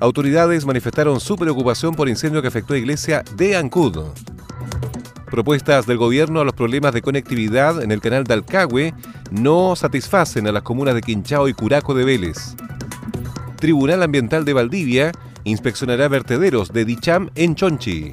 Autoridades manifestaron su preocupación por incendio que afectó a iglesia de Ancud. Propuestas del gobierno a los problemas de conectividad en el canal de Alcagüe no satisfacen a las comunas de Quinchao y Curaco de Vélez. Tribunal Ambiental de Valdivia inspeccionará vertederos de Dicham en Chonchi.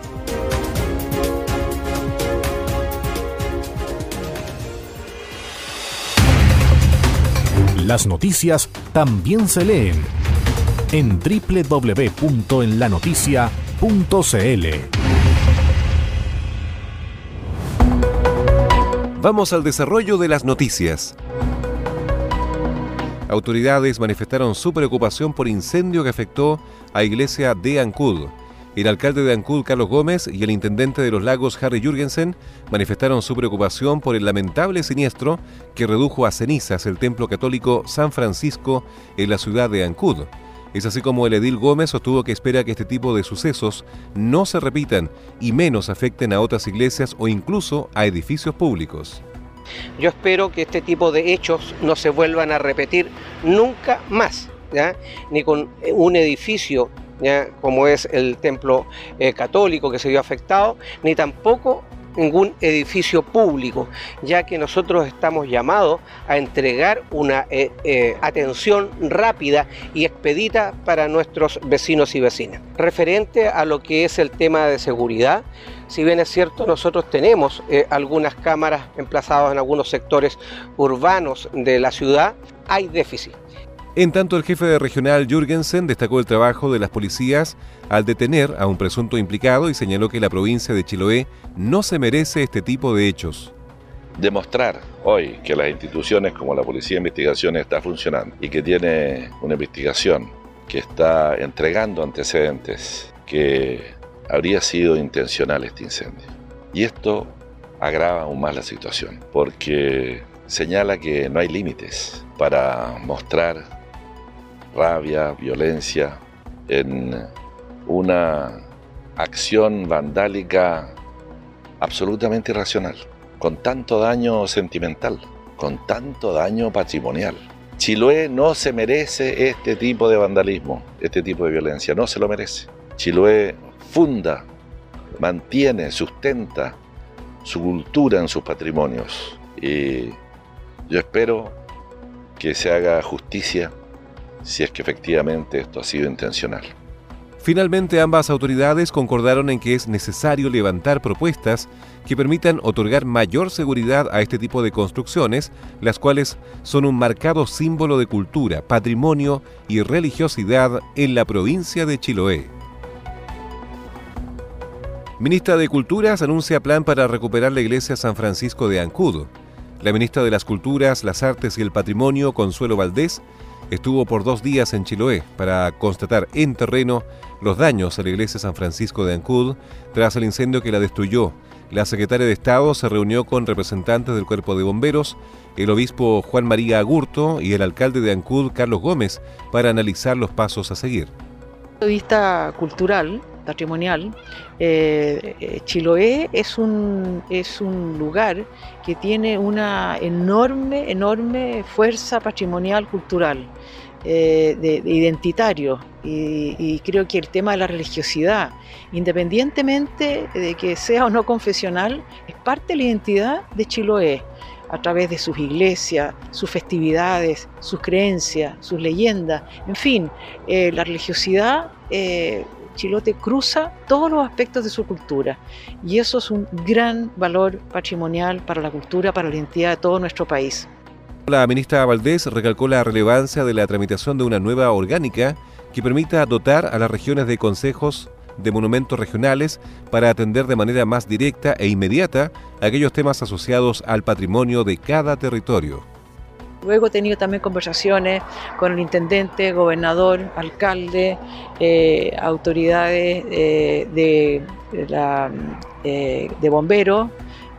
Las noticias también se leen en www.enlanoticia.cl. Vamos al desarrollo de las noticias. Autoridades manifestaron su preocupación por incendio que afectó a iglesia de Ancud. El alcalde de Ancud, Carlos Gómez, y el intendente de los lagos, Harry Jürgensen, manifestaron su preocupación por el lamentable siniestro que redujo a cenizas el templo católico San Francisco en la ciudad de Ancud. Es así como el edil Gómez sostuvo que espera que este tipo de sucesos no se repitan y menos afecten a otras iglesias o incluso a edificios públicos. Yo espero que este tipo de hechos no se vuelvan a repetir nunca más, ni con un edificio como es el templo eh, católico que se vio afectado, ni tampoco ningún edificio público, ya que nosotros estamos llamados a entregar una eh, eh, atención rápida y expedita para nuestros vecinos y vecinas. Referente a lo que es el tema de seguridad, si bien es cierto, nosotros tenemos algunas cámaras emplazadas en algunos sectores urbanos de la ciudad, hay déficit. En tanto, el jefe de regional Jürgensen destacó el trabajo de las policías al detener a un presunto implicado y señaló que la provincia de Chiloé no se merece este tipo de hechos. Demostrar hoy que las instituciones como la Policía de Investigaciones está funcionando y que tiene una investigación que está entregando antecedentes que habría sido intencional este incendio. Y esto agrava aún más la situación porque señala que no hay límites para mostrar rabia, violencia, en una acción vandálica absolutamente irracional, con tanto daño sentimental, con tanto daño patrimonial. Chiloé no se merece este tipo de vandalismo, este tipo de violencia, no se lo merece. Chiloé funda, mantiene, sustenta su cultura en sus patrimonios y yo espero que se haga justicia si es que efectivamente esto ha sido intencional. Finalmente, ambas autoridades concordaron en que es necesario levantar propuestas que permitan otorgar mayor seguridad a este tipo de construcciones, las cuales son un marcado símbolo de cultura, patrimonio y religiosidad en la provincia de Chiloé. Ministra de Culturas anuncia plan para recuperar la iglesia San Francisco de Ancud. La ministra de las Culturas, las Artes y el Patrimonio, Consuelo Valdés, estuvo por dos días en Chiloé para constatar en terreno los daños a la iglesia San Francisco de Ancud tras el incendio que la destruyó. La secretaria de Estado se reunió con representantes del cuerpo de bomberos, el obispo Juan María Agurto y el alcalde de Ancud, Carlos Gómez, para analizar los pasos a seguir. Vista cultural, patrimonial, eh, eh, Chiloé es un, es un lugar que tiene una enorme, enorme fuerza patrimonial cultural. Eh, de, identitario y, creo que el tema de la religiosidad, independientemente de que sea o no confesional, es parte de la identidad de Chiloé. a través de sus iglesias, sus festividades, sus creencias, sus leyendas, en fin, eh, la religiosidad. Eh, Chilote cruza todos los aspectos de su cultura y eso es un gran valor patrimonial para la cultura, para la identidad de todo nuestro país. La ministra Valdés recalcó la relevancia de la tramitación de una nueva orgánica que permita dotar a las regiones de consejos de monumentos regionales para atender de manera más directa e inmediata aquellos temas asociados al patrimonio de cada territorio. Luego he tenido también conversaciones con el intendente, gobernador, alcalde, eh, autoridades eh, de, la, eh, de bomberos,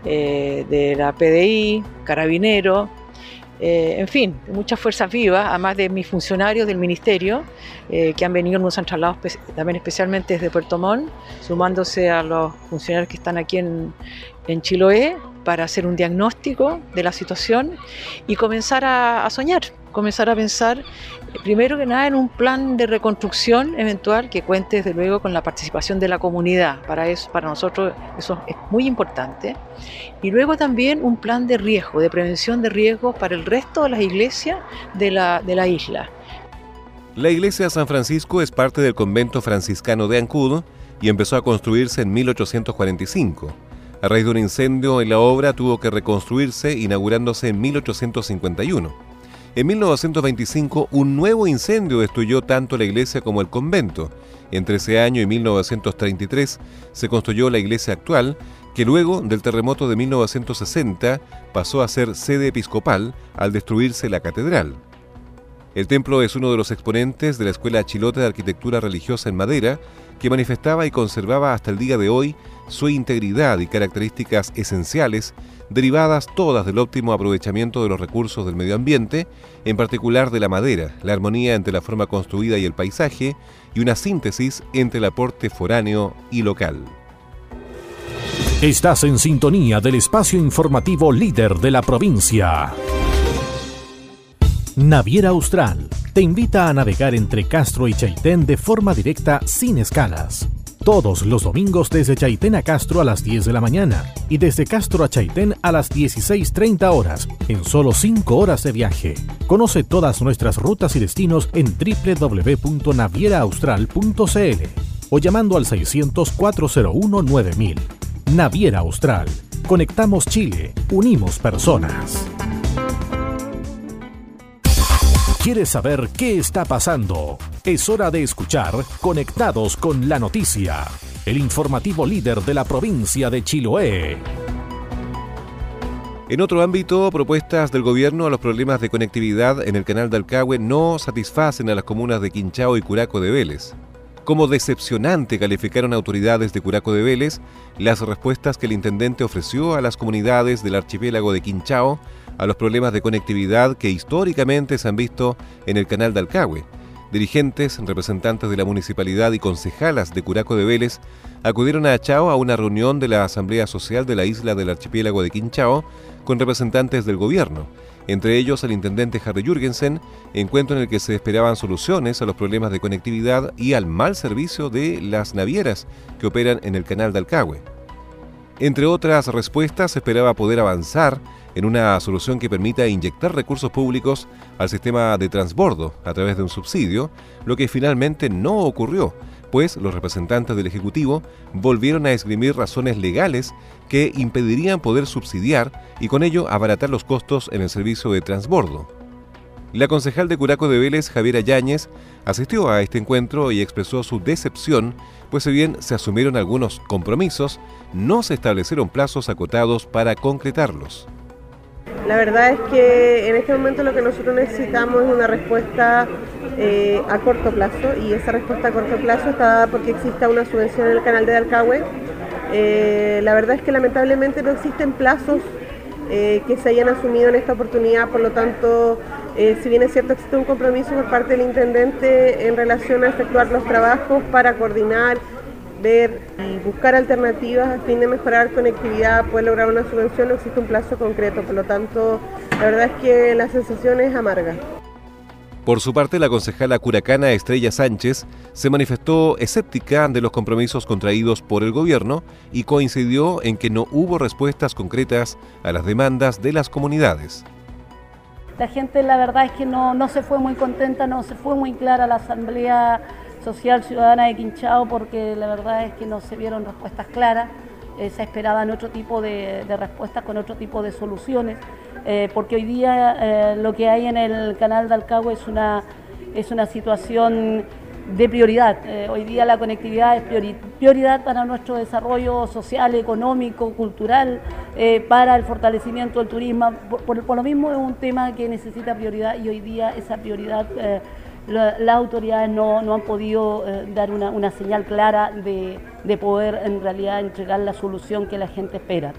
de la PDI, carabineros, eh, en fin, muchas fuerzas vivas, además de mis funcionarios del ministerio, eh, que han venido, nos han trasladado también especialmente desde Puerto Montt, sumándose a los funcionarios que están aquí en, en Chiloé para hacer un diagnóstico de la situación y comenzar a soñar, comenzar a pensar primero que nada en un plan de reconstrucción eventual que cuente desde luego con la participación de la comunidad. Para eso, para nosotros eso es muy importante. Y luego también un plan de riesgo, de prevención de riesgos para el resto de las iglesias de la, de la isla. La iglesia San Francisco es parte del convento franciscano de Ancudo y empezó a construirse en 1845. A raíz de un incendio en la obra tuvo que reconstruirse inaugurándose en 1851. En 1925, un nuevo incendio destruyó tanto la iglesia como el convento. Entre ese año y 1933 se construyó la iglesia actual, que luego del terremoto de 1960 pasó a ser sede episcopal al destruirse la catedral. El templo es uno de los exponentes de la Escuela Chilote de Arquitectura Religiosa en Madera, que manifestaba y conservaba hasta el día de hoy su integridad y características esenciales derivadas todas del óptimo aprovechamiento de los recursos del medio ambiente, en particular de la madera, la armonía entre la forma construida y el paisaje, y una síntesis entre el aporte foráneo y local. Estás en sintonía del espacio informativo líder de la provincia. Naviera Austral te invita a navegar entre Castro y Chaitén de forma directa sin escalas todos los domingos desde Chaitén a Castro a las 10 de la mañana y desde Castro a Chaitén a las 16.30 horas, en solo 5 horas de viaje. Conoce todas nuestras rutas y destinos en www.navieraaustral.cl o llamando al 600-401-9000. Naviera Austral. Conectamos Chile. Unimos personas. ¿Quieres saber qué está pasando? Es hora de escuchar Conectados con la Noticia, el informativo líder de la provincia de Chiloé. En otro ámbito, propuestas del gobierno a los problemas de conectividad en el canal de Alcagüe no satisfacen a las comunas de Quinchao y Curaco de Vélez. Como decepcionante calificaron autoridades de Curaco de Vélez las respuestas que el intendente ofreció a las comunidades del archipiélago de Quinchao a los problemas de conectividad que históricamente se han visto en el canal de Alcagüe. Dirigentes, representantes de la municipalidad y concejalas de Curaco de Vélez acudieron a Chao a una reunión de la Asamblea Social de la isla del archipiélago de Quinchao con representantes del gobierno, entre ellos el intendente Harry Jürgensen, encuentro en el que se esperaban soluciones a los problemas de conectividad y al mal servicio de las navieras que operan en el canal de Alcagüe. Entre otras respuestas, esperaba poder avanzar en una solución que permita inyectar recursos públicos al sistema de transbordo a través de un subsidio, lo que finalmente no ocurrió, pues los representantes del Ejecutivo volvieron a esgrimir razones legales que impedirían poder subsidiar y con ello abaratar los costos en el servicio de transbordo. La concejal de Curaco de Vélez, Javiera Yáñez, asistió a este encuentro y expresó su decepción, pues si bien se asumieron algunos compromisos, no se establecieron plazos acotados para concretarlos. La verdad es que en este momento lo que nosotros necesitamos es una respuesta eh, a corto plazo y esa respuesta a corto plazo está porque exista una subvención en el canal de Alcagüe. Eh, la verdad es que lamentablemente no existen plazos eh, que se hayan asumido en esta oportunidad, por lo tanto, si bien es cierto existe un compromiso por parte del intendente en relación a efectuar los trabajos para coordinar ver y buscar alternativas a fin de mejorar conectividad, poder lograr una subvención, no existe un plazo concreto, por lo tanto, la verdad es que la sensación es amarga. Por su parte, la concejala curacana Estrella Sánchez se manifestó escéptica de los compromisos contraídos por el gobierno y coincidió en que no hubo respuestas concretas a las demandas de las comunidades. La gente la verdad es que no, no se fue muy contenta, no se fue muy clara la Asamblea Social Ciudadana de Quinchao porque la verdad es que no se vieron respuestas claras, eh, se esperaban otro tipo de, respuestas con otro tipo de soluciones. Eh, porque hoy día eh, lo que hay en el canal de Alcagua es una, es una situación de prioridad. Eh, hoy día la conectividad es prioridad para nuestro desarrollo social, económico, cultural, para el fortalecimiento del turismo. Por, lo mismo es un tema que necesita prioridad y hoy día esa prioridad las autoridades no, han podido dar una, una señal clara de, de poder en realidad entregar la solución que la gente espera.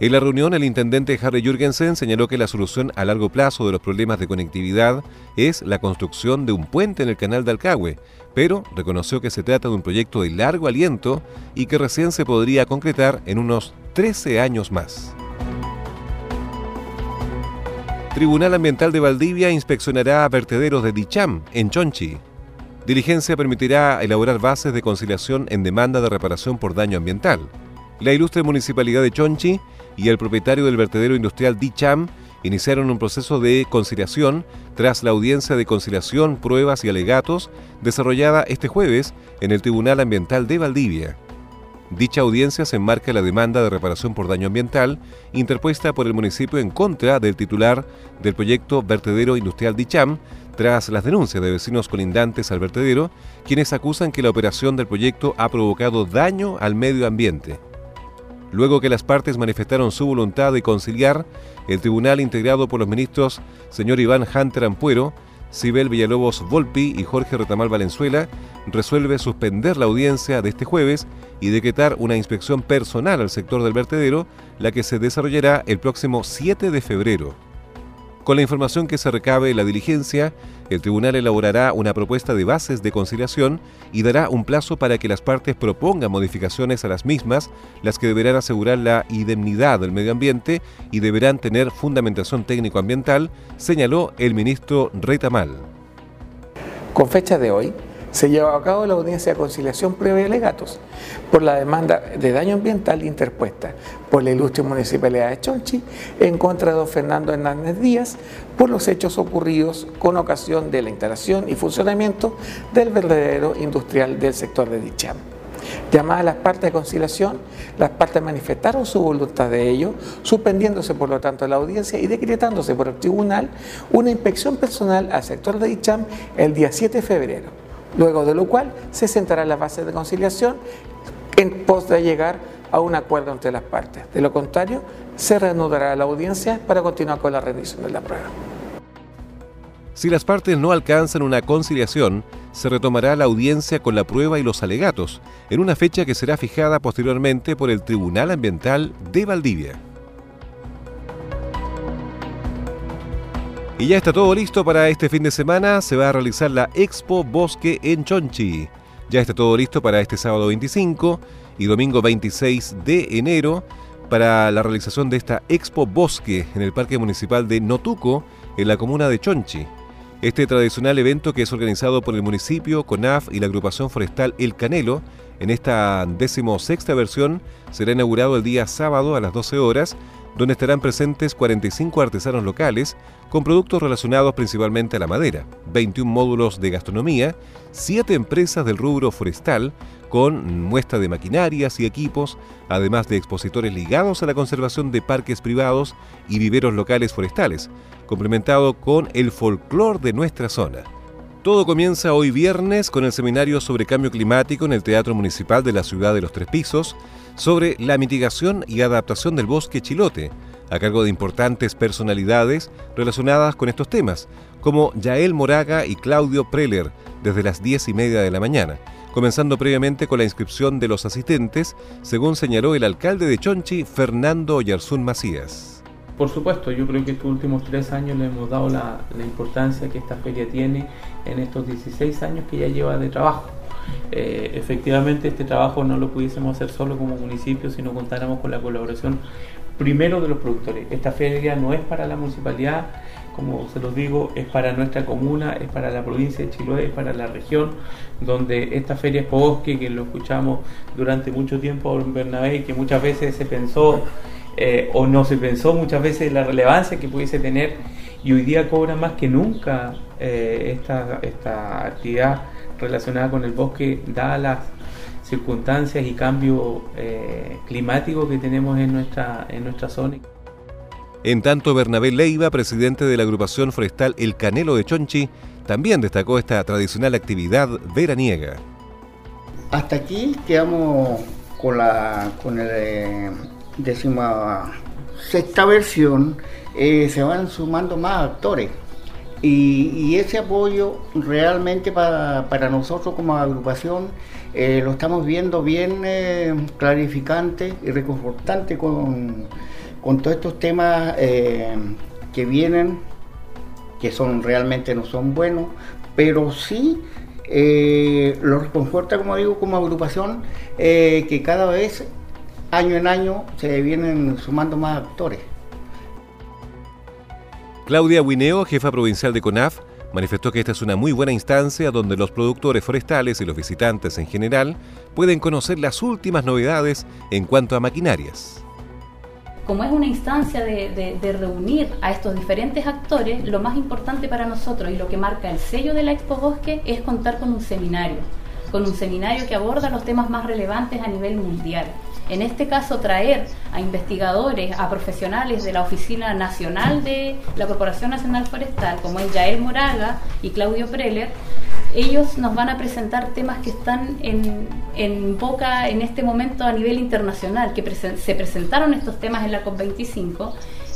En la reunión, el intendente Harry Jürgensen señaló que la solución a largo plazo de los problemas de conectividad es la construcción de un puente en el canal de Alcagüe, pero reconoció que se trata de un proyecto de largo aliento y que recién se podría concretar en unos 13 años más. Tribunal Ambiental de Valdivia inspeccionará vertederos de Dicham, en Chonchi. Diligencia permitirá elaborar bases de conciliación en demanda de reparación por daño ambiental. La ilustre municipalidad de Chonchi y el propietario del vertedero industrial Dicham iniciaron un proceso de conciliación tras la audiencia de conciliación, pruebas y alegatos desarrollada este jueves en el Tribunal Ambiental de Valdivia. Dicha audiencia se enmarca en la demanda de reparación por daño ambiental interpuesta por el municipio en contra del titular del proyecto Vertedero Industrial Dicham, tras las denuncias de vecinos colindantes al vertedero, quienes acusan que la operación del proyecto ha provocado daño al medio ambiente. Luego que las partes manifestaron su voluntad de conciliar, el tribunal integrado por los ministros señor Iván Hunter Ampuero, Sibel Villalobos Volpi y Jorge Retamal Valenzuela resuelve suspender la audiencia de este jueves y decretar una inspección personal al sector del vertedero, la que se desarrollará el próximo 7 de febrero. Con la información que se recabe en la diligencia, el tribunal elaborará una propuesta de bases de conciliación y dará un plazo para que las partes propongan modificaciones a las mismas, las que deberán asegurar la indemnidad del medio ambiente y deberán tener fundamentación técnico-ambiental, señaló el ministro Retamal. Con fecha de hoy, se lleva a cabo la audiencia de conciliación previa de alegatos por la demanda de daño ambiental interpuesta por la ilustre municipalidad de Chonchi en contra de don Fernando Hernández Díaz por los hechos ocurridos con ocasión de la instalación y funcionamiento del verdadero industrial del sector de Dicham. Llamadas las partes de conciliación, las partes manifestaron su voluntad de ello, suspendiéndose por lo tanto la audiencia y decretándose por el tribunal una inspección personal al sector de Dicham el día 7 de febrero luego de lo cual se sentará la base de conciliación en pos de llegar a un acuerdo entre las partes. De lo contrario, se reanudará la audiencia para continuar con la rendición de la prueba. Si las partes no alcanzan una conciliación, se retomará la audiencia con la prueba y los alegatos, en una fecha que será fijada posteriormente por el Tribunal Ambiental de Valdivia. Y ya está todo listo para este fin de semana. Se va a realizar la Expo Bosque en Chonchi. Ya está todo listo para este sábado 25 y domingo 26 de enero para la realización de esta Expo Bosque en el Parque Municipal de Notuco, en la comuna de Chonchi. Este tradicional evento que es organizado por el municipio, CONAF y la agrupación forestal El Canelo, en esta decimosexta versión, será inaugurado el día sábado a las 12 horas donde estarán presentes 45 artesanos locales con productos relacionados principalmente a la madera, 21 módulos de gastronomía, 7 empresas del rubro forestal con muestra de maquinarias y equipos, además de expositores ligados a la conservación de parques privados y viveros locales forestales, complementado con el folclore de nuestra zona. Todo comienza hoy viernes con el seminario sobre cambio climático en el Teatro Municipal de la Ciudad de los Tres Pisos sobre la mitigación y adaptación del bosque chilote, a cargo de importantes personalidades relacionadas con estos temas, como Yael Moraga y Claudio Preller, desde las 10 y media de la mañana, comenzando previamente con la inscripción de los asistentes, según señaló el alcalde de Chonchi, Fernando Yarzún Macías. Por supuesto, yo creo que estos últimos tres años le hemos dado la, importancia que esta feria tiene en estos 16 años que ya lleva de trabajo. eh, efectivamente este trabajo no lo pudiésemos hacer solo como municipio, sino contáramos con la colaboración primero de los productores. Esta feria no es para la municipalidad, como se los digo, es para nuestra comuna, es para la provincia de Chiloé, es para la región, donde esta feria es bosque, que lo escuchamos durante mucho tiempo en Bernabé, que muchas veces se pensó eh, o no se pensó muchas veces la relevancia que pudiese tener y hoy día cobra más que nunca eh, esta, esta actividad relacionada con el bosque, dadas las circunstancias y cambio eh, climático que tenemos en nuestra, en nuestra zona. En tanto, Bernabé Leiva, presidente de la agrupación forestal El Canelo de Chonchi, también destacó esta tradicional actividad veraniega. Hasta aquí quedamos con la con el eh, décima sexta versión, eh, se van sumando más actores. Y, ese apoyo realmente para, para, nosotros como agrupación eh, lo estamos viendo bien clarificante y reconfortante con, con todos estos temas eh, que vienen, que son realmente no son buenos, pero sí eh, lo reconforta, como digo, como agrupación, eh, que cada vez, año en año, se vienen sumando más actores. Claudia Wineo, jefa provincial de CONAF, manifestó que esta es una muy buena instancia donde los productores forestales y los visitantes en general pueden conocer las últimas novedades en cuanto a maquinarias como es una instancia de, reunir a estos diferentes actores, lo más importante para nosotros y lo que marca el sello de la Expo Bosque es contar con un seminario, con un seminario que aborda los temas más relevantes a nivel mundial. En este caso, traer a investigadores, a profesionales de la Oficina Nacional de la Corporación Nacional Forestal, como es Yael Moraga y Claudio Preller, ellos nos van a presentar temas que están en, en boca en este momento a nivel internacional, que se presentaron estos temas en la COP25.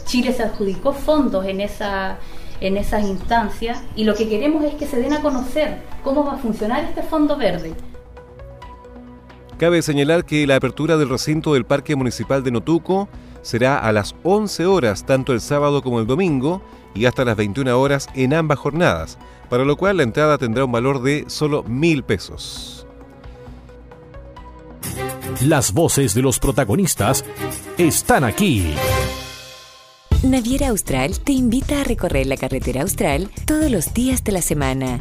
Chile se adjudicó fondos en esa en esas instancias y lo que queremos es que se den a conocer cómo va a funcionar este fondo verde. Cabe señalar que la apertura del recinto del Parque Municipal de Notuco será a las 11 horas tanto el sábado como el domingo y hasta las 21 horas en ambas jornadas, para lo cual la entrada tendrá un valor de solo mil pesos. Las voces de los protagonistas están aquí. Naviera Austral te invita a recorrer la carretera austral todos los días de la semana.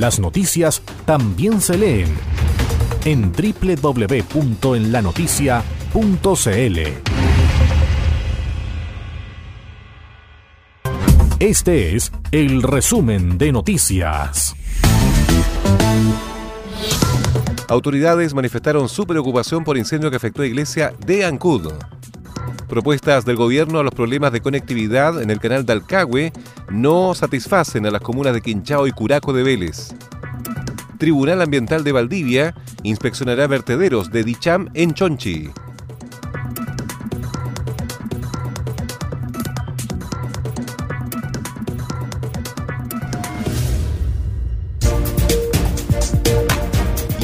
Las noticias también se leen en www.enlanoticia.cl. Este es el resumen de noticias. Autoridades manifestaron su preocupación por incendio que afectó a iglesia de Ancud. Propuestas del gobierno a los problemas de conectividad en el canal de Alcagüe no satisfacen a las comunas de Quinchao y Curaco de Vélez. Tribunal Ambiental de Valdivia inspeccionará vertederos de Dicham en Chonchi.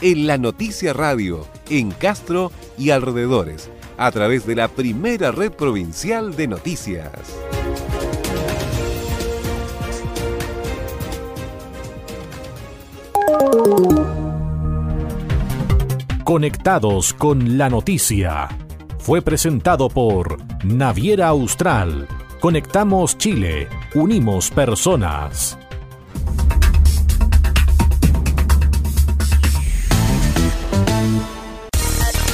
en La Noticia Radio en Castro y alrededores a través de la primera red provincial de noticias. Conectados con la noticia. Fue presentado por Naviera Austral. Conectamos Chile. Unimos personas.